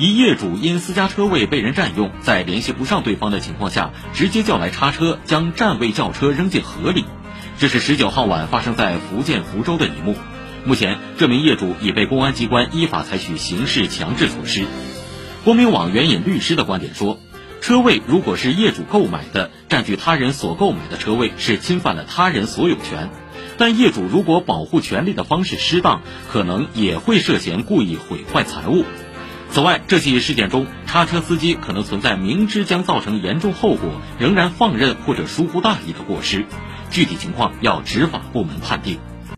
一业主因私家车位被人占用，在联系不上对方的情况下，直接叫来叉车将占位轿车扔进河里。这是十九号晚发生在福建福州的一幕。目前，这名业主已被公安机关依法采取刑事强制措施。光明网援引律师的观点说，车位如果是业主购买的，占据他人所购买的车位是侵犯了他人所有权；但业主如果保护权利的方式失当，可能也会涉嫌故意毁坏财物。此外，这起事件中，叉车司机可能存在明知将造成严重后果，仍然放任或者疏忽大意的过失。具体情况要执法部门判定。